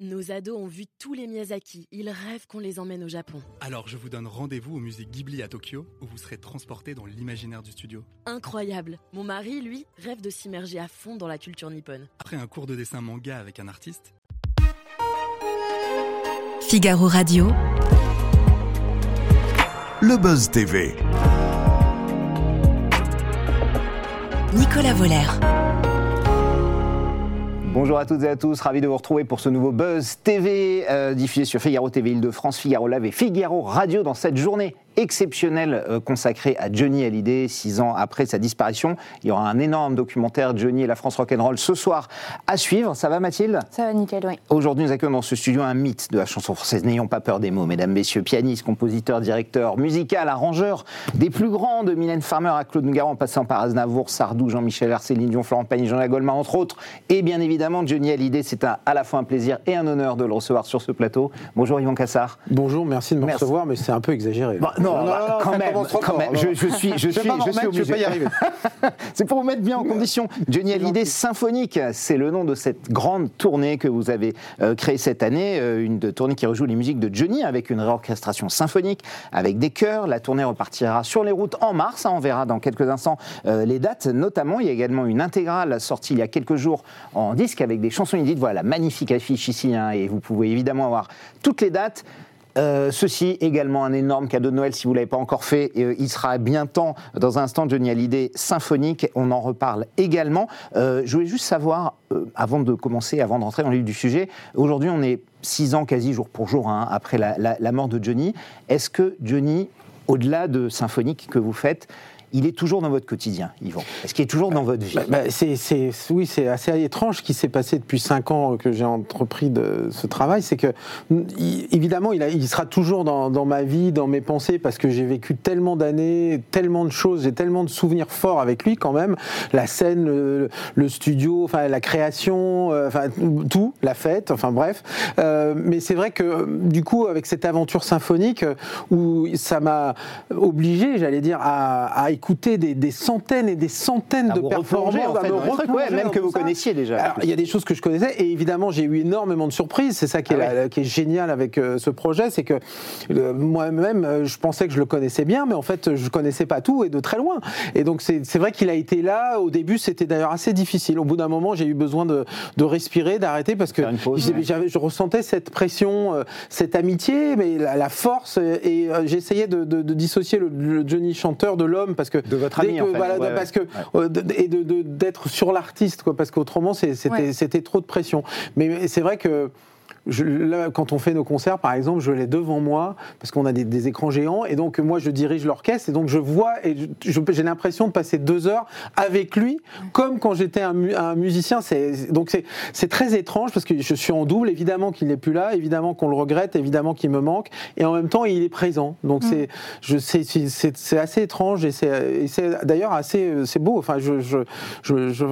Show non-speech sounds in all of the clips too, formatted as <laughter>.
Nos ados ont vu tous les Miyazaki. Ils rêvent qu'on les emmène au Japon. Alors je vous donne rendez-vous au musée Ghibli à Tokyo, où vous serez transporté dans l'imaginaire du studio. Incroyable. Mon mari, lui, rêve de s'immerger à fond dans la culture nippone. Après un cours de dessin manga avec un artiste, Figaro Radio. Le Buzz TV. Nicolas Voller. Bonjour à toutes et à tous, ravi de vous retrouver pour ce nouveau Buzz TV euh, diffusé sur Figaro TV Île-de-France, Figaro Live et Figaro Radio dans cette journée exceptionnelle euh, consacrée à Johnny Hallyday, six ans après sa disparition. Il y aura un énorme documentaire Johnny et la France Rock'n'Roll ce soir à suivre. Ça va Mathilde? Ça va nickel, oui. Aujourd'hui, nous accueillons dans ce studio un mythe de la chanson française. N'ayons pas peur des mots, mesdames, messieurs, pianiste, compositeur, directeur, musical, arrangeur, des plus grands, de Mylène Farmer à Claude Nougaro, en passant par Aznavour, Sardou, Jean-Michel Hercé, Céline Dion, Florent Pagny, Jean Goldman, entre autres. Et bien évidemment, Johnny Hallyday, c'est à la fois un plaisir et un honneur de le recevoir sur ce plateau. Bonjour Yvan Cassard. Bonjour, merci de me Merci. recevoir, mais c'est un peu exagéré. Non, bah, quand ça même, commence trop quand même. non. Je, je suis, je suis, <laughs> je suis obligé. pas y arriver. <laughs> C'est pour vous mettre bien en condition. Johnny Hallyday Symphonique, c'est le nom de cette grande tournée que vous avez euh, créée cette année, euh, une tournée qui rejoue les musiques de Johnny avec une réorchestration symphonique, avec des chœurs. La tournée repartira sur les routes en mars. hein, on verra dans quelques instants euh, les dates. Notamment, il y a également une intégrale sortie il y a quelques jours en disque avec des chansons inédites. Voilà, la magnifique affiche ici. hein, et vous pouvez évidemment avoir toutes les dates. Euh, ceci également un énorme cadeau de Noël si vous l'avez pas encore fait. Euh, il sera bien temps dans un instant Johnny Hallyday symphonique. On en reparle également. Euh, je voulais juste savoir, avant de commencer, avant de rentrer dans le vif du sujet, aujourd'hui on est six ans quasi jour pour jour hein, après la- la mort de Johnny. Est-ce que Johnny, au-delà de symphonique que vous faites, il est toujours dans votre quotidien, Yvan Est-ce qu'il est toujours dans votre vie Bah, bah, oui, c'est assez étrange ce qui s'est passé depuis cinq ans que j'ai entrepris ce travail. C'est que, évidemment, il, sera toujours dans, ma vie, dans mes pensées, parce que j'ai vécu tellement d'années, tellement de choses, j'ai tellement de souvenirs forts avec lui quand même. La scène, le, le studio, enfin la création, euh, enfin tout, la fête, enfin bref. Euh, mais c'est vrai que du coup, avec cette aventure symphonique, euh, où ça m'a obligé, j'allais dire, à, à écouter des, des centaines et des centaines À de performances, en fait, ouais, même que vous ça. connaissiez déjà. Alors, il y a des choses que je connaissais et évidemment j'ai eu énormément de surprises. C'est ça qui est, Ah la- qui est génial avec euh, ce projet, c'est que euh, moi-même euh, je pensais que je le connaissais bien, mais en fait je connaissais pas tout et de très loin. Et donc c'est vrai qu'il a été là. Au début c'était d'ailleurs assez difficile. Au bout d'un moment j'ai eu besoin de, de respirer, d'arrêter parce que pause, ouais. je ressentais cette pression, euh, cette amitié, mais la, la force et euh, j'essayais de, de- de dissocier le, le Johnny chanteur de l'homme parce que De votre ami, que- en fait. voilà, Ouais, parce que euh, et de- d'être sur l'artiste, quoi, parce qu'autrement, c'était Ouais. c'était trop de pression. Mais, mais c'est vrai que. Je, là, quand on fait nos concerts, par exemple, je l'ai devant moi parce qu'on a des, des écrans géants et donc moi je dirige l'orchestre et donc je vois et j'ai l'impression de passer deux heures avec lui comme quand j'étais un, un musicien. C'est donc c'est c'est très étrange parce que je suis en double. Évidemment qu'il n'est plus là, évidemment qu'on le regrette, évidemment qu'il me manque et en même temps il est présent. Donc c'est je c'est- c'est c'est assez étrange et c'est et c'est d'ailleurs assez c'est beau. Enfin je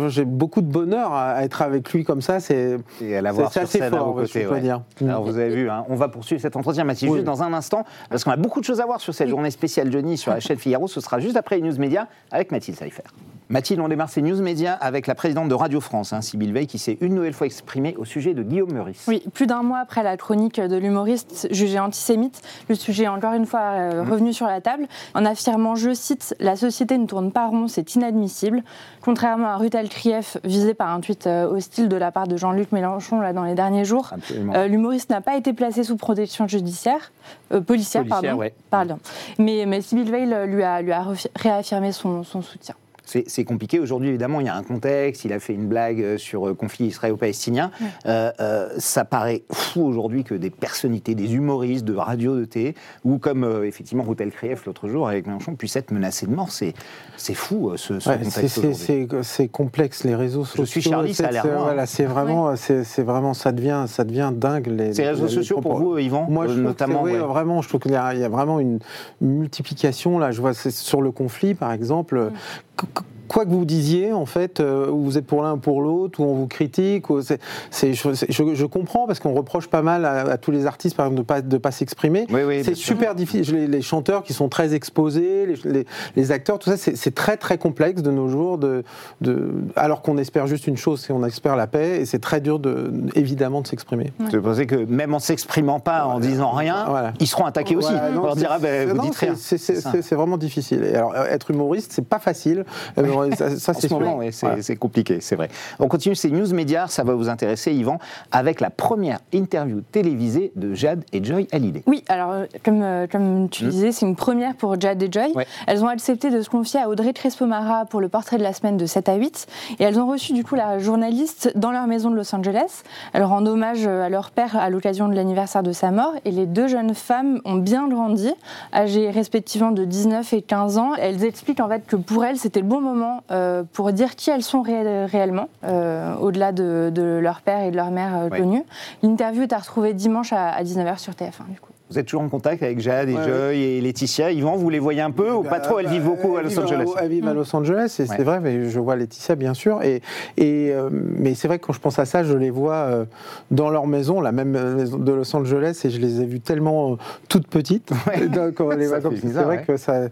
j'ai beaucoup de bonheur à, à être avec lui comme ça. C'est Et à l'avoir c'est sur assez scène à fort, vos côtés, ouais. Alors vous avez vu, hein, on va poursuivre cet entretien, Mathilde, Oui. juste dans un instant, parce qu'on a beaucoup de choses à voir sur cette journée spéciale Johnny sur la chaîne Figaro. Ce sera juste après les news médias avec Mathilde Seifer. Mathilde, on démarre ces news médias avec la présidente de Radio France, hein, Sybille Veil, qui s'est une nouvelle fois exprimée au sujet de Guillaume Meurice. Oui, plus d'un mois après la chronique de l'humoriste jugé antisémite, le sujet est encore une fois euh, revenu sur la table en affirmant, je cite, La société ne tourne pas rond, c'est inadmissible. Contrairement à Ruth Krief, visé par un tweet euh, hostile de la part de Jean-Luc Mélenchon là, dans les derniers jours, euh, l'humoriste n'a pas été placé sous protection judiciaire, policière, Policière, pardon. ouais. pardon. Mais, mais Sybille Veil lui a, lui a refi- réaffirmé son, son soutien. C'est compliqué. Aujourd'hui, évidemment, il y a un contexte. Il a fait une blague euh, sur euh, conflit israélo-palestinien. Euh, euh, ça paraît fou aujourd'hui que des personnalités, des humoristes de radio, de télé, ou comme euh, effectivement Ruth Krief l'autre jour avec Mélenchon, puissent être menacés de mort. C'est c'est fou ce, ce Ouais, c'est- contexte c'est- aujourd'hui. c'est c'est complexe les réseaux sociaux. suis Charlie, ça a. Voilà, c'est vraiment, c'est vraiment, ça devient, ça devient dingue les. Ces réseaux les- les sociaux pour vous, Yvan, Moi, je notamment. oui, ouais. vraiment, je trouve qu'il y, a il y a vraiment une multiplication là. Je vois sur le conflit, par exemple. Qu- qu- quoi que vous disiez, en fait, euh, vous êtes pour l'un ou pour l'autre, ou on vous critique, ou je, c'est- je- je comprends parce qu'on reproche pas mal à, à tous les artistes, par exemple, de pas de pas s'exprimer. Oui, oui, c'est super difficile. Les, les chanteurs qui sont très exposés, les, les- les acteurs, tout ça, c'est, très très complexe de nos jours. De, de, alors qu'on espère juste une chose, c'est on espère la paix, et c'est très dur de, évidemment de s'exprimer. Je pensais que même en s'exprimant pas, en disant rien, Voilà. ils seront attaqués aussi. Voilà, on non, leur c'est- dira, ben, vous non, dites rien. C'est vraiment difficile. Et alors, euh, être humoriste, c'est pas facile. Euh, ça, ça, En c'est ce sûr. moment, oui, c'est Voilà. c'est compliqué, c'est vrai. On continue ces news médias, ça va vous intéresser, Yvan, avec la première interview télévisée de Jade et Joy Hallyday. Oui, alors euh, comme, euh, comme tu Hmm. disais, c'est une première pour Jade et Joy. Ouais. Elles ont accepté de se confier à Audrey Crespo-Mara pour le portrait de la semaine de 7 à 8. Et elles ont reçu du coup la journaliste dans leur maison de Los Angeles. Elles rendent hommage euh, à leur père à l'occasion de l'anniversaire de sa mort. Et les deux jeunes femmes ont bien grandi, âgées respectivement de 19 et 15 ans. Elles expliquent en fait que pour elles, c'était le bon moment euh, pour dire qui elles sont ré- réellement, euh, au-delà de, de leur père et de leur mère euh, Ouais. connus. L'interview est à retrouver dimanche à, à 19h sur TF1 du coup. Vous êtes toujours en contact avec Jade et Ouais, Joy et Laetitia. Yvan, vous les voyez un peu ou pas trop? Elles vivent beaucoup à Elles Los Angeles. Elles vivent à Los Angeles, et Ouais. c'est vrai, mais je vois Laetitia, bien sûr. Et, et, euh, mais c'est vrai que quand je pense à ça, je les vois euh, dans leur maison, la même maison de Los Angeles, et je les ai vues tellement euh, toutes petites. <laughs> Ouais. <laughs> Les bizarre, c'est vrai ouais. que ça,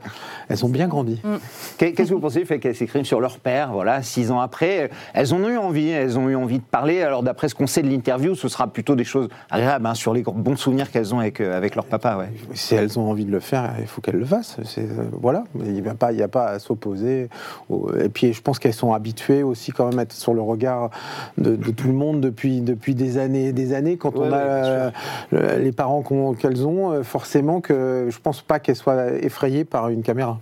elles ont bien grandi. Qu'est- Qu'est-ce que vous pensez du fait qu'elles s'écrivent sur leur père, voilà, six ans après? Elles ont eu envie, elles ont eu envie de parler. Alors d'après ce qu'on sait de l'interview, ce sera plutôt des choses agréables hein, sur les bons souvenirs qu'elles ont avec, avec leur papa. Ouais. Si elles ont envie de le faire, il faut qu'elles le fassent. Euh, voilà, il n'y a, pas- il y a pas à s'opposer. Et puis je pense qu'elles sont habituées aussi quand même à être sur le regard de, de tout le monde depuis, depuis des années des années. Quand Ouais, on a ouais, euh, le- les parents qu'elles ont, euh, forcément que je pense pas qu'elles soient effrayées par une caméra.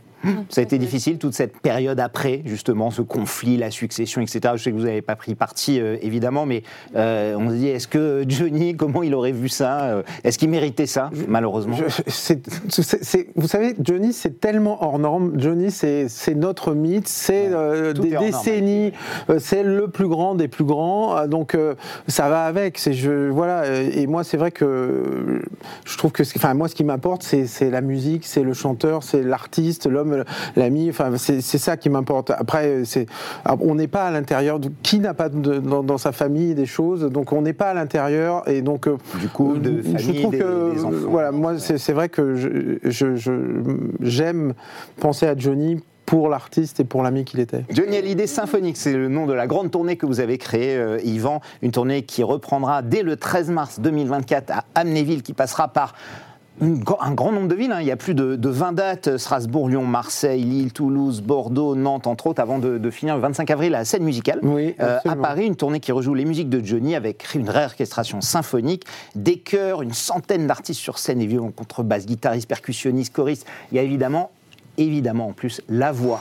Ça a été difficile toute cette période après, justement, ce conflit, la succession, etc. Je sais que vous n'avez pas pris parti, euh, évidemment, mais euh, on se dit, est-ce que Johnny, comment il aurait vu ça euh, Est-ce qu'il méritait ça, malheureusement? Je- c'est- c'est- c'est- vous savez, Johnny, c'est tellement hors norme. Johnny, c'est c'est notre mythe, c'est Ouais. euh, des décennies, euh, c'est le plus grand des plus grands. euh, Donc euh, ça va avec. C'est je voilà. euh, Et moi, c'est vrai que euh, je trouve que, ce- enfin moi, ce qui m'importe, c'est c'est la musique, c'est le chanteur, c'est l'artiste, l'homme, l'ami. Enfin, c'est ça qui m'importe. Après, c'est alors, on n'est pas à l'intérieur. Qui n'a pas de- dans, dans sa famille des choses Donc on n'est pas à l'intérieur. Et donc euh, Du coup, de je famille, trouve des- que des enfants. voilà, moi, c'est c'est vrai que je- je- je- j'aime penser à Johnny pour l'artiste et pour l'ami qu'il était. Johnny Hallyday Symphonique, c'est le nom de la grande tournée que vous avez créée, euh, Yvan. Une tournée qui reprendra dès le 13 mars 2024 à Amnéville, qui passera par une un grand nombre de villes. hein. Il y a plus de, de 20 dates euh, Strasbourg, Lyon, Marseille, Lille, Toulouse, Bordeaux, Nantes, entre autres, avant de, de finir le 25 avril à la scène musicale. Oui, Euh, à. Paris, une tournée qui rejoue les musiques de Johnny avec une réorchestration symphonique, des chœurs, une centaine d'artistes sur scène et violon, contrebasse, guitariste, percussionniste, choriste. Il y a évidemment, évidemment en plus, la voix.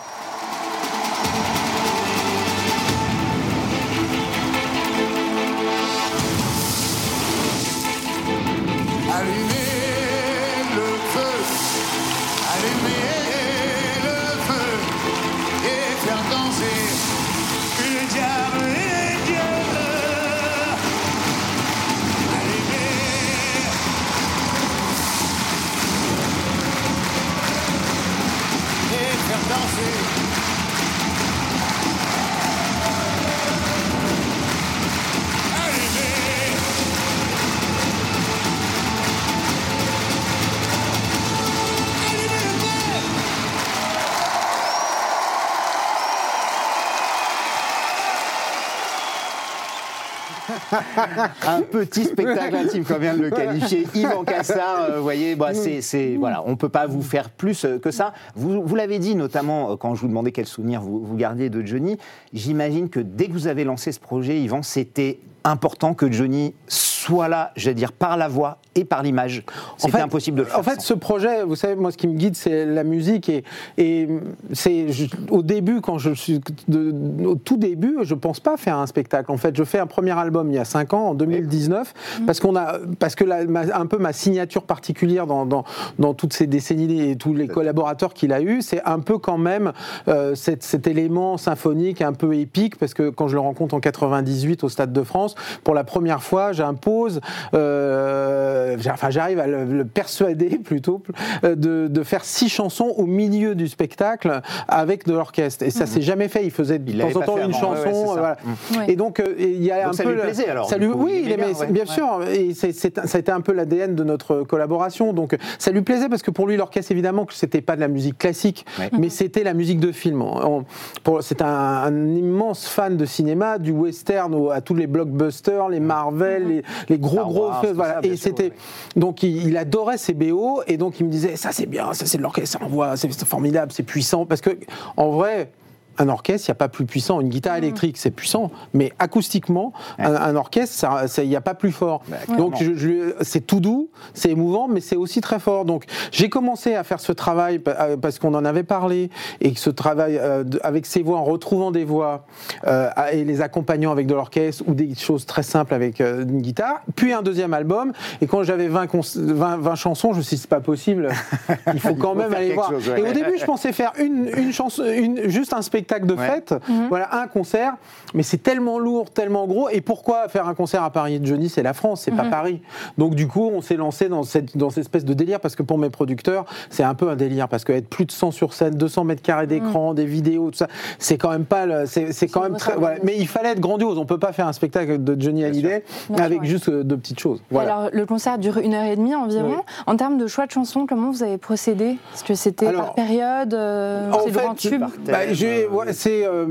Un petit spectacle intime, comme vient de le qualifier Yvan Cassard. euh, Vous voyez, bah, c'est, voilà, on ne peut pas vous faire plus euh, que ça. Vous, vous l'avez dit, notamment euh, quand je vous demandais quel souvenir vous, vous gardiez de Johnny. J'imagine que dès que vous avez lancé ce projet, Yvan, c'était important que Johnny soit là, je vais dire, par la voix et par l'image. C'était fait- impossible de le faire. En fait, sans. ce projet, vous savez, moi, ce qui me guide, c'est la musique. Et, et c'est au début, quand je suis de- au tout début, je pense pas faire un spectacle. En fait, je fais un premier album il y a 5 ans, en 2019, parce qu'on a, parce que la- ma- un peu ma signature particulière dans, dans, dans toutes ces décennies et tous les collaborateurs qu'il a eu, c'est un peu quand même euh, cet, cet élément symphonique un peu épique, parce que quand je le rencontre en 98 au Stade de France, pour la première fois, j'impose euh, euh, enfin j'arrive à le, le persuader <laughs> plutôt euh, de, de faire six chansons au milieu du spectacle avec de l'orchestre. Et ça s'est jamais fait. Il faisait de Il temps en temps une avant, chanson. ouais, voilà. Ouais. Et donc euh, il y a Donc un ça peu lui plaisait, alors, Ça du lui- coup, il oui, aimait il aimait, bien, ouais, bien ouais. sûr. Et c'est- c'est- ça a été un peu l'ADN de notre collaboration. Donc ça lui plaisait parce que pour lui l'orchestre évidemment que c'était pas de la musique classique, Ouais. mais c'était la musique de film. On- pour- C'est un, un immense fan de cinéma, du western au- à tous les blockbusters, les Marvel, les, les gros Star gros Wars, films, tout voilà. ça, Et sûr, c'était donc il, adorait ces BO et donc il me disait ça c'est bien, ça c'est de l'orchestre, ça envoie, c'est formidable, c'est puissant parce que en vrai. Un orchestre, il n'y a pas plus puissant. Une guitare électrique, c'est puissant, mais acoustiquement, Ouais. un, un orchestre, il n'y a pas plus fort. Bah, Donc, clairement. je- je- c'est tout doux, c'est émouvant, mais c'est aussi très fort. Donc, j'ai commencé à faire ce travail euh, parce qu'on en avait parlé et que ce travail euh, avec ces voix, en retrouvant des voix euh, et les accompagnant avec de l'orchestre ou des choses très simples avec euh, une guitare. Puis un deuxième album. Et quand j'avais 20, cons- 20, 20 chansons, je me suis dit, c'est pas possible. <laughs> Il faut quand faut même aller voir. chose, ouais. Et au début, je pensais faire une, une chanson, une, juste un spectacle de Ouais. fête, voilà, un concert. Mais c'est tellement lourd, tellement gros. Et pourquoi faire un concert à Paris Johnny, c'est la France, c'est pas Paris. Donc du coup, on s'est lancé dans cette, dans cette espèce de délire parce que pour mes producteurs, c'est un peu un délire parce qu'être plus de 100 sur scène, 200 mètres carrés d'écran, des vidéos, tout ça, c'est quand même pas, le- c'est c'est quand même très. voilà. Mais il fallait être grandiose. On peut pas faire un spectacle de Johnny Hallyday avec sûr, ouais. juste euh, de petites choses. Voilà. Alors, le concert dure une heure et demie environ. Oui. En termes de choix de chansons, comment vous avez procédé? Est-ce que c'était par période euh, en C'est fait, grand tube Bah, ouais, c'est. euh,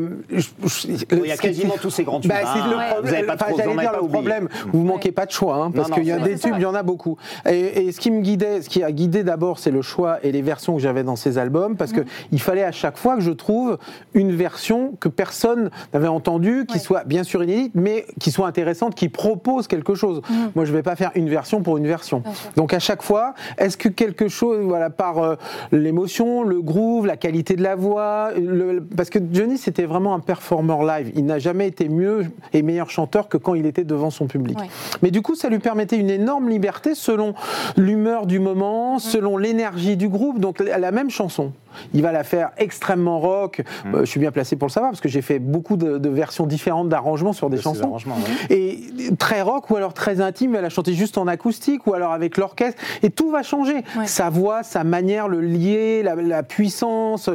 Il y a quasiment tous ces grands tubes. Bah, c'est hein. le Ouais. problème. Vous avez pas Enfin, dire le problème. Vous manquez pas de choix, hein, parce qu'il y a des c'est tubes, il y en a beaucoup. Et, et ce qui me guidait, ce qui a guidé d'abord, c'est le choix et les versions que j'avais dans ces albums, parce que il fallait à chaque fois que je trouve une version que personne n'avait entendue, qui Ouais. soit bien sûr inédite, mais qui soit intéressante, qui propose quelque chose. Moi, je vais pas faire une version pour une version. Donc à chaque fois, est-ce que quelque chose, voilà, par euh, l'émotion, le groove, la qualité de la voix, le- parce que Johnny c'était vraiment un performeur live. Il n'a jamais été mieux et meilleur chanteur que quand il était devant son public. Ouais. Mais du coup, ça lui permettait une énorme liberté selon l'humeur du moment, selon l'énergie du groupe. Donc la même chanson, il va la faire extrêmement rock. Euh, je suis bien placé pour le savoir parce que j'ai fait beaucoup de, de versions différentes d'arrangements sur des De chansons. ouais. Et très rock ou alors très intime, elle a chanté juste en acoustique ou alors avec l'orchestre. Et tout va changer. Ouais. Sa voix, sa manière, le lier, la, la puissance,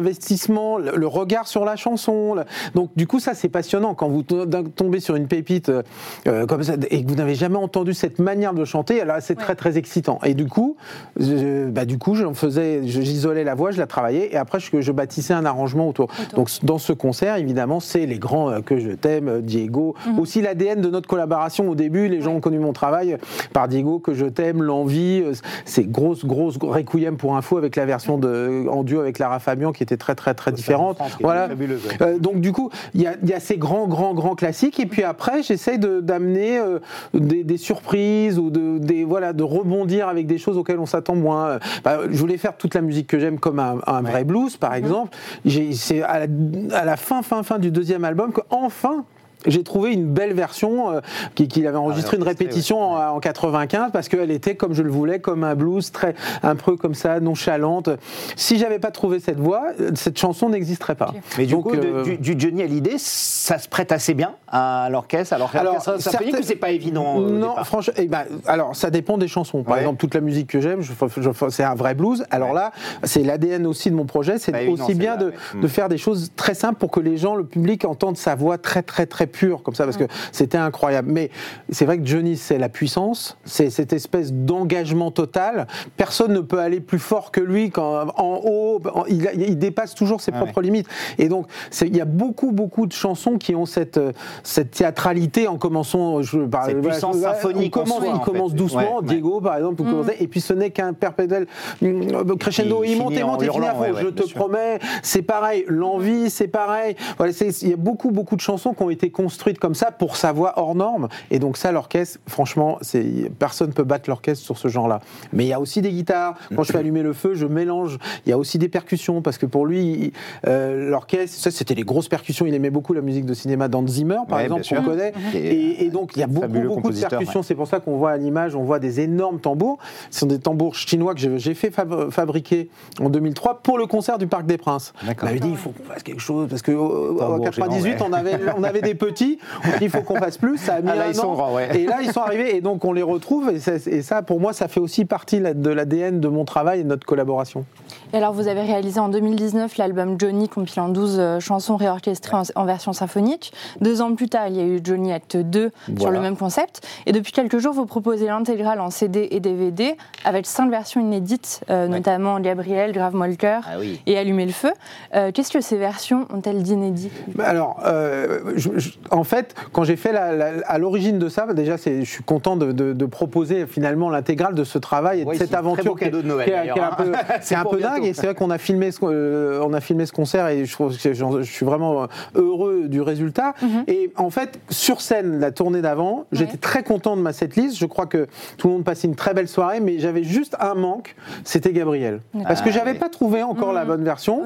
l'investissement, le, le regard sur la chanson. le- Donc du coup, ça c'est passionnant quand vous tombez sur une pépite euh, euh, comme ça et que vous n'avez jamais entendu cette manière de chanter. Alors c'est très Ouais. très excitant. Et du coup, bah, du coup, j'en faisais, j'isolais la voix, je la travaillais et après je, je bâtissais un arrangement autour. Donc dans ce concert, évidemment, c'est les grands euh, que je t'aime, euh, Diego. Aussi l'ADN de notre collaboration au début. Les gens ont connu mon travail euh, par Diego que je t'aime, l'envie. euh, C'est grosse grosse requiem pour info avec la version de en duo avec Lara Fabian qui était très très très différente. France, Voilà. Euh, donc du coup, il y a, il y a ces grands, grands, grands classiques, et puis après, j'essaye de- d'amener euh, des, des surprises ou de, des, voilà, de rebondir avec des choses auxquelles on s'attend moins. Bah, je voulais faire toute la musique que j'aime comme un, un vrai blues, par exemple. J'ai- C'est à la, à la fin, fin, fin du deuxième album que enfin. J'ai trouvé une belle version euh, qui- qu'il avait enregistré une répétition en, en 95 parce qu'elle était comme je le voulais, comme un blues très un peu comme ça, nonchalante. Si j'avais pas trouvé cette voix, cette chanson n'existerait pas. Mais du Donc, coup, de- euh, du, du Johnny Hallyday, ça se prête assez bien à l'orchestre. Alors, Alors, certaines- ou c'est pas évident. euh, non, franchement, eh ben, alors ça dépend des chansons. Par Ouais. exemple, toute la musique que j'aime, c'est un vrai blues. Alors là, c'est l'ADN aussi de mon projet, c'est évident, aussi bien de, de faire des choses très simples pour que les gens, le public, entendent sa voix très très très pure comme ça, parce que c'était incroyable. Mais c'est vrai que Johnny, c'est la puissance, c'est cette espèce d'engagement total. Personne ne peut aller plus fort que lui quand en haut, en- il, il dépasse toujours ses Ah propres limites. Et donc, il y a beaucoup beaucoup de chansons qui ont cette euh, cette théâtralité en commençant. Je, par- Cette voilà, puissance voilà, symphonique On en commence, soi, il en commence fait. doucement. Ouais, ouais. Diego, par exemple, commencez, et puis ce n'est qu'un perpétuel hum, crescendo. Qui Il monte et monte et finit à fond. Je te sûr. promets, c'est pareil. L'envie, c'est pareil. Voilà, il y a beaucoup beaucoup de chansons qui ont été construites comme ça pour sa voix hors norme. Et donc ça, l'orchestre, franchement, personne peut battre l'orchestre sur ce genre-là. Mais il y a aussi des guitares. Quand je fais allumer le feu, je mélange. Il y a aussi des percussions parce que pour lui, il- euh, l'orchestre, ça c'était les grosses percussions. Il aimait beaucoup la musique de cinéma d'Hans Zimmer, par Ouais, exemple, qu'on connaît. Et, et donc il y a beaucoup beaucoup de percussions. ouais. C'est pour ça qu'on voit à l'image, on voit des énormes tambours. Ce sont des tambours chinois que j'ai- fait fab- fabriquer en 2003 pour le concert du Parc des Princes. D'accord. m'avait dit il faut qu'on fasse quelque chose parce que euh, en Tambour 98 géant, ouais. on avait on avait des petits. <laughs> Il faut qu'on fasse plus. Ça a mis Ah, là, un ils sont an. grands, ouais. Et là, ils sont arrivés et donc on les retrouve. Et ça, et ça, pour moi, ça fait aussi partie de l'ADN de mon travail et de notre collaboration. Et alors, vous avez réalisé en 2019 l'album Johnny, compilant 12 euh, chansons réorchestrées en, en version symphonique. Deux ans plus tard, il y a eu Johnny Acte 2 sur le même concept. Et depuis quelques jours, vous proposez l'intégrale en CD et DVD avec cinq versions inédites, euh, notamment Gabriel, Grave-moi le cœur Ah oui. et Allumer le feu. Euh, Qu'est-ce que ces versions ont-elles d'inédit? Bah Alors, euh, je- je- en fait, quand j'ai fait la, la- à l'origine de ça, bah, déjà, c'est- je suis content de, de- de proposer finalement l'intégrale de ce travail et de Oui, cette c'est aventure beau cadeau de Noël, qui est- qui est un peu, <laughs> c'est C'est un peu bientôt. Dingue. Et c'est vrai qu'on a filmé, ce, euh, on a filmé ce concert et je, trouve que j'en- je suis vraiment heureux du résultat. Et en fait, sur scène, la tournée d'avant, j'étais très content de ma setlist. Je crois que tout le monde passait une très belle soirée, mais j'avais juste un manque, c'était Gabriel, parce que Ah, j'avais oui. pas trouvé encore la bonne version.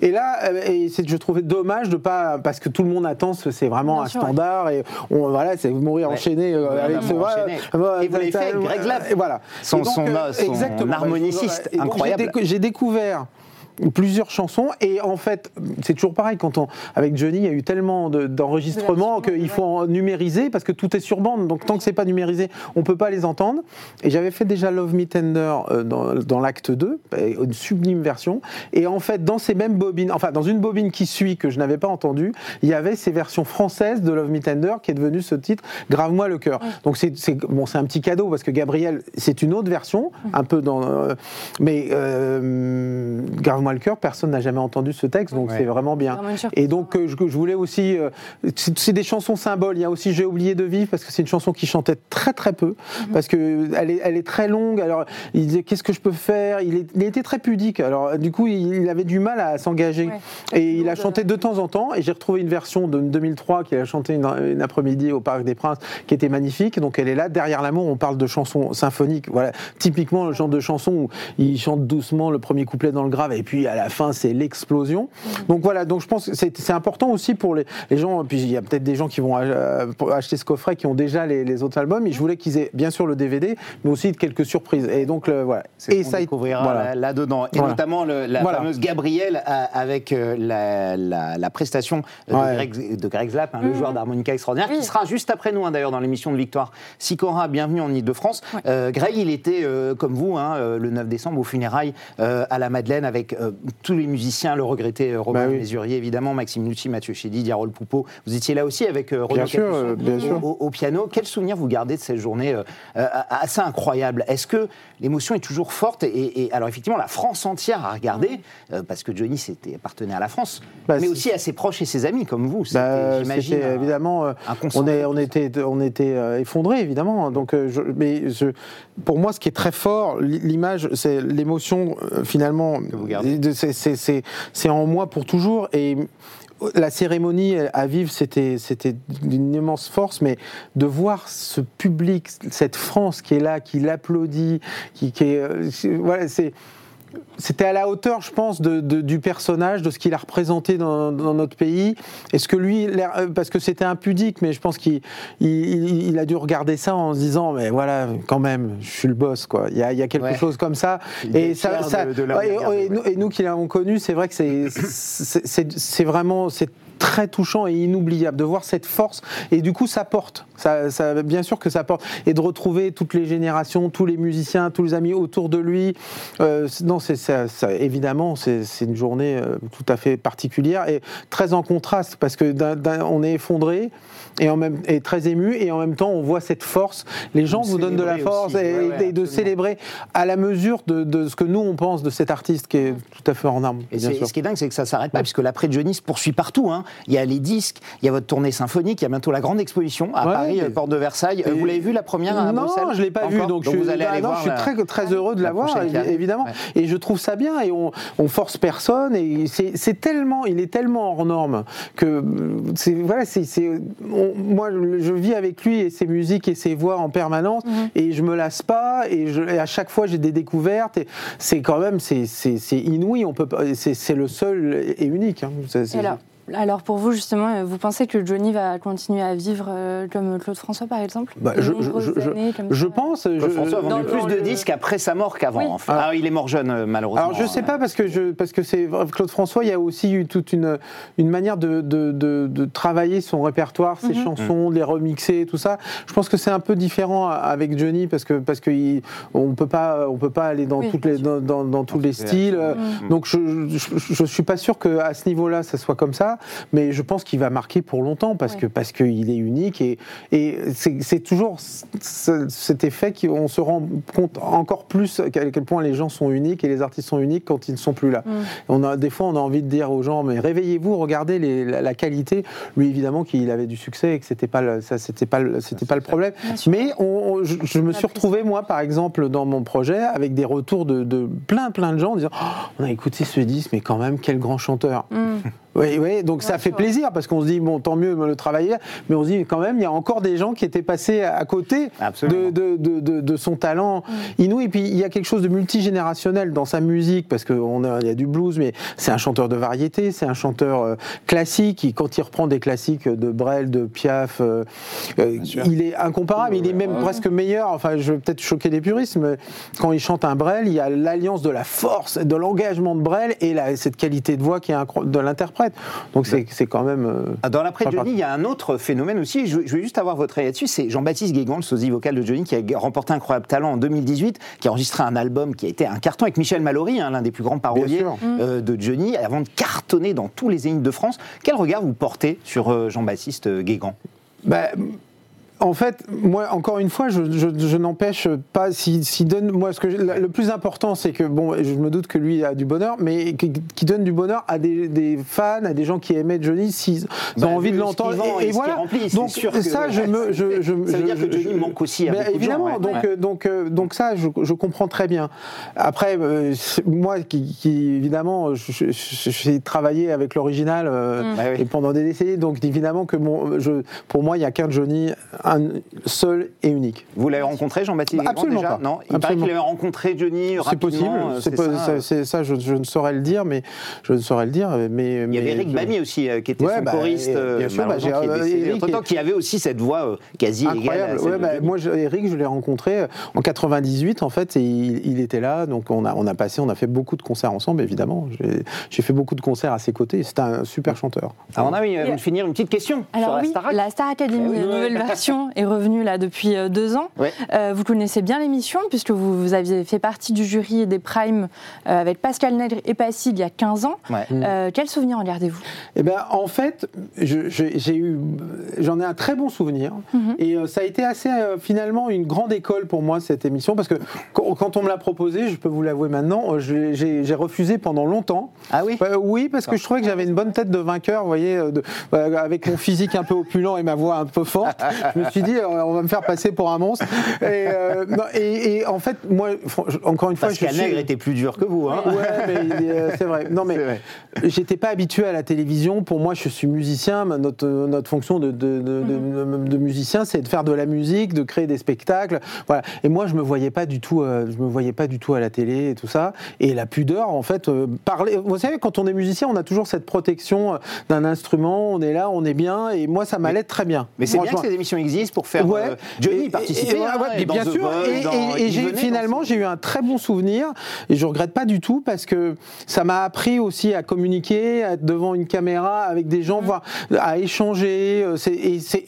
Et là, euh, et c'est- je trouvais dommage de pas parce que tout le monde attend, ce- c'est vraiment Bien un sûr, standard et on, voilà, c'est mourir Ouais. enchaîné euh, avec ce voilà, enchaîné. voilà, Et vous l'avez fait avec Greg Lapp. Et voilà. Son- Et donc, son- euh, son exactement. harmoniciste incroyable. j'ai décou- J'ai découvert plusieurs chansons. Et en fait c'est toujours pareil quand on avec Johnny il y a eu tellement de- d'enregistrements De qu'il faut en numériser parce que tout est sur bande. Donc tant que c'est pas numérisé on peut pas les entendre. Et j'avais fait déjà Love Me Tender euh, dans, dans l'acte 2 euh, une sublime version. Et en fait dans ces mêmes bobines enfin dans une bobine qui suit que je n'avais pas entendue il y avait ces versions françaises de Love Me Tender qui est devenu ce titre Grave-moi le cœur. Donc c'est bon c'est un petit cadeau parce que Gabriel c'est une autre version un peu dans euh, mais euh, Grave-moi le cœur personne n'a jamais entendu ce texte donc Ouais. c'est vraiment bien et donc, euh, je, je voulais aussi. euh, c'est des chansons symboles. Il y a aussi J'ai oublié de vivre parce que c'est une chanson qui chantait très très peu. Parce que elle est, elle est très longue. Alors, il disait Qu'est-ce que je peux faire? Il, est- il était très pudique. Alors, du coup, il, il avait du mal à s'engager. Ouais. Et il a chanté de temps en temps. Et j'ai retrouvé une version de 2003 qu'il a chanté une, une après-midi au Parc des Princes qui était magnifique. Donc, elle est là. Derrière l'amour, on parle de chansons symphoniques. Voilà. Typiquement, le genre de chanson où il chante doucement le premier couplet dans le grave. Et puis, à la fin, c'est l'explosion. Donc voilà, donc je pense que c'est important aussi pour les, les gens, puis il y a peut-être des gens qui vont euh, acheter ce coffret qui ont déjà les, les autres albums, et je voulais qu'ils aient bien sûr le DVD, mais aussi quelques surprises. Et donc le- voilà. C'est Et ce qu'on ça découvrira voilà. là- là-dedans. Et Voilà. notamment le- la Voilà. fameuse Gabrielle euh, avec euh, la, la- la prestation Ouais. de, Greg, de Greg hein, le joueur d'harmonica extraordinaire, Oui. qui sera juste après nous hein, d'ailleurs dans l'émission de Victoire. Sicora, bienvenue en Ile-de-France. Ouais. Euh, Greg, il était euh, comme vous hein, le 9 décembre aux funérailles euh, à la Madeleine avec tous les musiciens, le regretté euh, Robin Bah oui. Mesurier évidemment, Maxime Nucci, Mathieu Chédy, Diarol Poupeau. Vous étiez là aussi avec euh, Renaud Bien sûr, Capuçon euh, bien au- sûr. Au, au piano. Quel souvenir vous gardez de cette journée euh, euh, assez incroyable Est-ce que l'émotion est toujours forte? Et, et- alors effectivement la France entière a regardé euh, parce que Johnny c'était appartenait à la France, Bah, mais aussi à ses proches et ses amis comme vous. C'était, Bah, j'imagine, évidemment, euh, un on, est, on était, on était euh, effondrés évidemment. Donc, euh, je- mais je- pour moi, ce qui est très fort, l'i- l'image, c'est l'émotion euh, finalement. C'est- en moi pour toujours et. La cérémonie à vivre, c'était d'une immense force, mais de voir ce public, cette France qui est là, qui l'applaudit, qui, qui est, euh, voilà, c'est c'était à la hauteur, je pense, de, de- du personnage, de ce qu'il a représenté dans, dans notre pays. Est-ce que lui, euh, parce que c'était impudique, mais je pense qu'il il, il- il a dû regarder ça en se disant, mais voilà, quand même, je suis le boss, quoi. Il y a, il y a quelque Ouais. chose comme ça. Il Et ça, fier ça- de- de l'avoir ouais, et- regardé, et nous- ouais. et nous qui l'avons connu, c'est vrai que c'est vraiment c'est très touchant et inoubliable de voir cette force et du coup ça porte ça, ça bien sûr que ça porte et de retrouver toutes les générations tous les musiciens tous les amis autour de lui euh, non c'est ça, ça- évidemment c'est une journée euh, tout à fait particulière et très en contraste parce que d'un- d'un- on est effondré et en même et très ému et en même temps on voit cette force les gens Vous vous donnent de la force aussi, et, ouais, ouais, et de absolument. célébrer à la mesure de, de ce que nous on pense de cet artiste qui est tout à fait en armes Et bien c'est- sûr. ce qui est dingue, c'est que ça s'arrête pas, puisque l'après Johnny se poursuit partout. hein. Il y a les disques, il y a votre tournée symphonique, il y a bientôt la grande exposition à Ouais, Paris, mais- euh, porte de Versailles. Euh, Et- Vous l'avez vu la première à non, Bruxelles je l'ai pas vu, Encore donc, donc je, vous allez bah aller non, voir. je suis la- très, très heureux de la la voir, évidemment. Ouais. Et je trouve ça bien, et on, on force personne, et c'est tellement, il est tellement hors norme que euh, c'est voilà, c'est moi je vis avec lui et ses musiques et ses voix en permanence, et je me lasse pas, et, je, et à chaque fois j'ai des découvertes, et c'est quand même c'est inouï, on peut pas- c'est le seul et unique. hein. Et alors, Alors pour vous justement, euh, vous pensez que Johnny va continuer à vivre euh, comme Claude François par exemple? Bah, je, nombreuses je- je- années comme je ça pense. je- Claude François a vendu dans- plus dans de le- disques après sa mort qu'avant. Oui. enfin. Ah, il est mort jeune, euh, malheureusement. Alors je sais pas parce que je parce que c'est Claude François, il y a aussi eu toute une une manière de de, de, de travailler son répertoire, ses Mhm. chansons, de les remixer, tout ça. Je pense que c'est un peu différent avec Johnny parce que parce que il- on peut pas on peut pas aller dans Oui, toutes bien les sûr. dans, dans, dans tous les les styles. versions. Donc je, je je suis pas sûr que à ce niveau-là ça soit comme ça, mais je pense qu'il va marquer pour longtemps parce Ouais. que parce qu'il est unique et et c'est toujours ce- cet effet qu'on se rend compte encore plus à quel point les gens sont uniques et les artistes sont uniques quand ils ne sont plus là. Mm. On a, des fois, on a envie de dire aux gens, mais réveillez-vous, regardez les- la, la qualité. Lui, évidemment, qu'il avait du succès et que c'était pas le, ça, c'était pas le, c'était pas le problème. Mais on- on- je, je me suis retrouvé, moi, par exemple, dans mon projet, avec des retours de, de plein, plein de gens en disant, Oh, on a écouté ce disque, mais quand même, quel grand chanteur. Mm. Oui, oui, donc ça fait plaisir parce qu'on se dit, bon, tant mieux de le travailler, mais on se dit, quand même, il y a encore des gens qui étaient passés à côté de, de, de, de- de son talent Mm. inouï. Et puis, il y a quelque chose de multigénérationnel dans sa musique parce qu'il y a du blues, mais c'est un chanteur de variété, c'est un chanteur euh, classique. Il- quand il reprend des classiques de Brel, de Piaf, euh, euh, il est incomparable. Il est même presque meilleur. Enfin, je vais peut-être choquer les puristes, mais quand il chante un Brel, il y a l'alliance de la force, de l'engagement de Brel et la- cette qualité de voix qui est de l'interprète. Donc, c'est c'est quand même. euh, Ah, Dans l'après Johnny, il y a un autre phénomène aussi. Je, je veux juste avoir votre avis là-dessus. C'est Jean-Baptiste Guégan, le sosie vocal de Johnny, qui a remporté Incroyable Talent en 2018, qui a enregistré un album qui a été un carton avec Michel Mallory, hein, l'un des plus grands paroliers sûr. euh, de Johnny, avant de cartonner dans tous les zéniths de France. Quel regard vous portez sur euh, Jean-Baptiste Guégan? Bah, en fait, moi, encore une fois, je, je- je n'empêche pas. S'il s'il donne, moi, ce que le plus important, c'est que bon, je me doute que lui a du bonheur, mais qui, donne du bonheur à des, des fans, à des gens qui aimaient Johnny, s'ils Bah, ont envie de l'entendre. et qu'il voilà. donc sûr que- ça, je me, je, je- Ça veut je- dire que je- Johnny manque aussi à beaucoup de gens, évidemment. ouais. donc, Ouais. donc, euh, donc ça, je, comprends très bien. Après, euh, moi, qui, qui, évidemment, j'ai travaillé avec l'original euh, Bah oui. et pendant des décennies, donc évidemment que mon, je, pour moi, il n'y a qu'un Johnny, un seul et unique. Vous l'avez rencontré, Jean-Baptiste Bah, absolument déjà pas. Non Il paraît Absolument. qu'il avait rencontré Johnny C'est rapidement. possible, euh, c'est c'est pas- ça, ça, euh. c'est- ça, je, je ne saurais le dire, mais je ne saurais le dire. Mais Il y avait Eric Bamy aussi, euh, qui était Ouais, son bah, choriste, euh, bien sûr, bah, qui est décédé Eric qui avait aussi cette voix euh, quasi égale à Incroyable. celle Ouais, de bah, moi, je- Eric, je l'ai rencontré euh, en 98, en fait, et il, il était là. Donc, on a, on a passé, on a fait beaucoup de concerts ensemble, évidemment. J'ai- fait beaucoup de concerts à ses côtés. C'est un super chanteur. Alors, on a envie de finir une petite question sur Alors la oui, Starac. la Star Academy, Eh oui, nouvelle version, est revenue là depuis euh, deux ans. Ouais. Euh, vous connaissez bien l'émission puisque vous, vous aviez fait partie du jury des Primes euh, avec Pascal Nègre et Passy il y a 15 ans. Ouais. Euh, quel souvenir en gardez-vous Eh ben, en fait, je- eu, j'en ai un très bon souvenir. Mhm. Et euh, ça a été assez, euh, finalement, une grande école pour moi, cette émission, parce que quand, on me l'a proposé, je peux vous l'avouer maintenant, j'ai refusé pendant longtemps. Ah oui? Euh, oui, parce que je trouvais que j'avais une bonne tête de vainqueur, vous voyez, de- avec mon physique un peu opulent et ma voix un peu forte. <laughs> je me suis dit, on va me faire passer pour un monstre. Et, euh, non, et- et en fait, moi, encore une fois, Pascal je suis... Nègre était plus dur que vous. Hein Ouais, mais euh, c'est vrai. Non, mais j'étais pas habitué à la télévision. Pour moi, je suis musicien. Notre, notre fonction de, de, de- de- de musicien, c'est de faire de la musique, de créer des spectacles. Voilà. Et moi, je me voyais pas du tout. euh, je me voyais pas du tout à la télé et tout ça. Et la pudeur, en fait, euh, parler. Vous savez, quand on est musicien, on a toujours cette protection d'un instrument. On est là, on est bien. Et moi, ça m'allait très bien. Mais c'est bien que ces émissions existent pour faire Ouais. euh, Johnny Et- participer. et- hein, ouais, bien sûr. Et, dans- venait finalement j'ai eu un très bon souvenir et je regrette pas du tout parce que ça m'a appris aussi à communiquer, à être devant une caméra avec des gens, voir, à échanger. euh,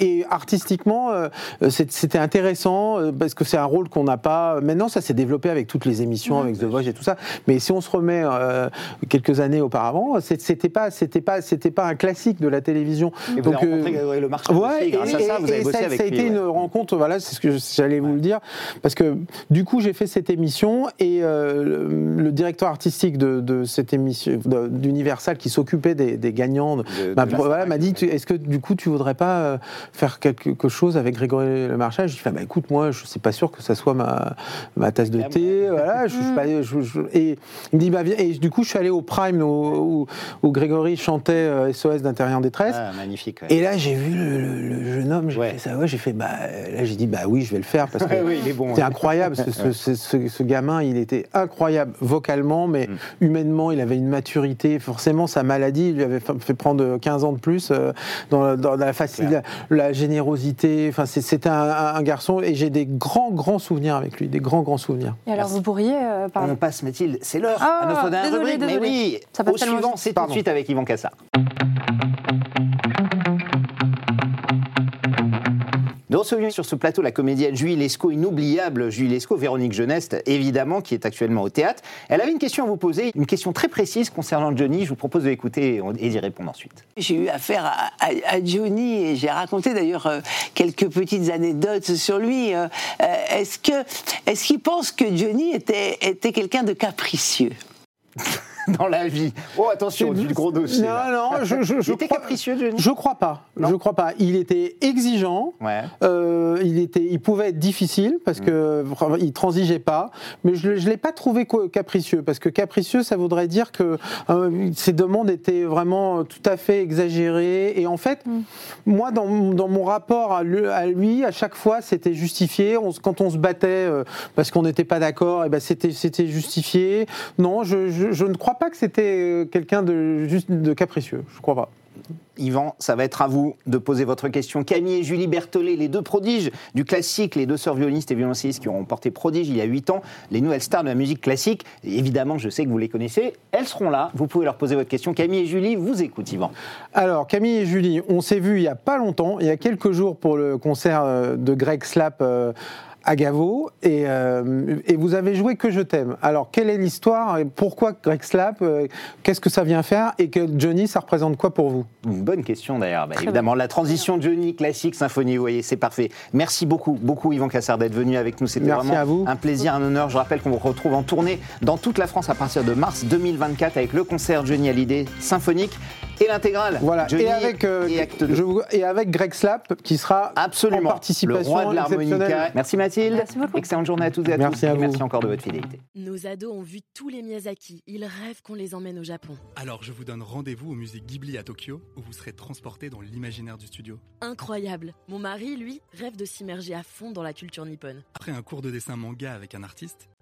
Et, artistiquement, euh, c'est- c'était intéressant euh, parce que c'est un rôle qu'on n'a pas. Maintenant, ça s'est développé avec toutes les émissions, avec The Voice et tout ça. Mais si on se remet euh, quelques années auparavant, c'était pas, c'était pas, c'était pas un classique de la télévision. Et vous avez euh, rencontré Le Marchand Ouais, aussi, grâce à ça, vous avez bossé avec ça a lui, été ouais. une rencontre, voilà, c'est ce que j'allais vous le dire, parce que du coup j'ai fait cette émission et euh, le, directeur artistique de, de cette émission d'Universal qui s'occupait des, des gagnants De- m'a de la voilà, Starac, m'a dit est-ce que du coup tu voudrais pas euh, faire quelque chose avec Grégory Le Marchal? Je lui ai dit bah, écoute moi je suis pas sûr que ça soit ma, ma tasse de thé, voilà, je, suis pas- je- je- et il me dit bah viens et du coup je suis allé au Prime où, où- où Grégory chantait euh, SOS d'intérieur en détresse. Ah, magnifique. ouais. Et là, j'ai vu le, le- le jeune homme, j'ai Ouais. fait ça. Ouais, ouais, j'ai fait, bah, là, j'ai dit, bah oui, je vais le faire parce <laughs> que oui, bon. c'est incroyable. Ce, ce- ce- ce- ce gamin, il était incroyable vocalement, mais Mm. humainement, il avait une maturité. Forcément, sa maladie lui avait fa- fait prendre 15 ans de plus euh, dans, la- dans la facilité, la, la générosité. Enfin, c'est- c'était un, un- un garçon et j'ai des grands, grands souvenirs avec lui, des grands, grands souvenirs. Et alors, Merci. vous pourriez. euh. On passe Mathilde, c'est l'heure Ah, à notre dernière désolé, rubrique. Mais oui, Ça passe au suivant, c'est tout de suite avec Yvan Cassard. De recevoir sur ce plateau la comédienne Julie Lescaut, inoubliable Julie Lescaut, Véronique Jeuneste, évidemment, qui est actuellement au théâtre. Elle avait une question à vous poser, une question très précise concernant Johnny. Je vous propose de l'écouter et d'y répondre ensuite. J'ai eu affaire à, à- à Johnny et j'ai raconté d'ailleurs euh, quelques petites anecdotes sur lui. Euh, euh, est-ce que est-ce qu'il pense que Johnny était était quelqu'un de capricieux? <laughs> <laughs> Dans la vie. Oh, attention, du gros dossier. Non, là. non, je, je, je Il était crois- capricieux, Johnny Je crois pas. Non. Je crois pas. Il était exigeant. Ouais. Euh, il, était, il pouvait être difficile parce que vraiment, il transigeait pas, mais je ne l'ai pas trouvé capricieux parce que capricieux, ça voudrait dire que euh, ses demandes étaient vraiment tout à fait exagérées. Et en fait, moi, dans, mon- dans mon rapport à lui, à, lui, à chaque fois, c'était justifié. On quand on se battait euh, parce qu'on n'était pas d'accord, et ben c'était c'était justifié. Non, je, je- je ne crois pas que c'était euh, quelqu'un de, juste de capricieux. Je crois pas. Yvan, ça va être à vous de poser votre question. Camille et Julie Berthollet, les deux prodiges du classique, les deux sœurs violonistes et violoncellistes qui ont porté prodige il y a 8 ans, les nouvelles stars de la musique classique. Évidemment, je sais que vous les connaissez. Elles seront là. Vous pouvez leur poser votre question. Camille et Julie, vous écoutent, Yvan. Alors, Camille et Julie, on s'est vus il y a pas longtemps, il y a quelques jours pour le concert euh, de Greg Slap euh, à Gavo, et, euh, et vous avez joué Que je t'aime. Alors, quelle est l'histoire et Pourquoi Greg Slap euh, Qu'est-ce que ça vient faire Et que Johnny, ça représente quoi pour vous? Une bonne question d'ailleurs. Bah, évidemment, la transition Johnny, classique, symphonie, vous voyez, c'est parfait. Merci beaucoup, beaucoup Yvan Cassard d'être venu avec nous. C'était Merci vraiment à vous. un plaisir, un honneur. Je rappelle qu'on vous retrouve en tournée dans toute la France à partir de mars 2024 avec le concert Johnny Hallyday symphonique et l'intégrale. Voilà, Johnny et avec, euh, et acte deux. je vous- et avec Greg Slap, qui sera Absolument. en participation Le roi de l'harmonica. Merci Mathilde. Merci beaucoup. Excellente journée à toutes et à Merci tous. à Et vous. merci encore de votre fidélité. Nos ados ont vu tous les Miyazaki. Ils rêvent qu'on les emmène au Japon. Alors je vous donne rendez-vous au musée Ghibli à Tokyo où vous serez transporté dans l'imaginaire du studio. Incroyable. Mon mari, lui, rêve de s'immerger à fond dans la culture nippone. Après un cours de dessin manga avec un artiste,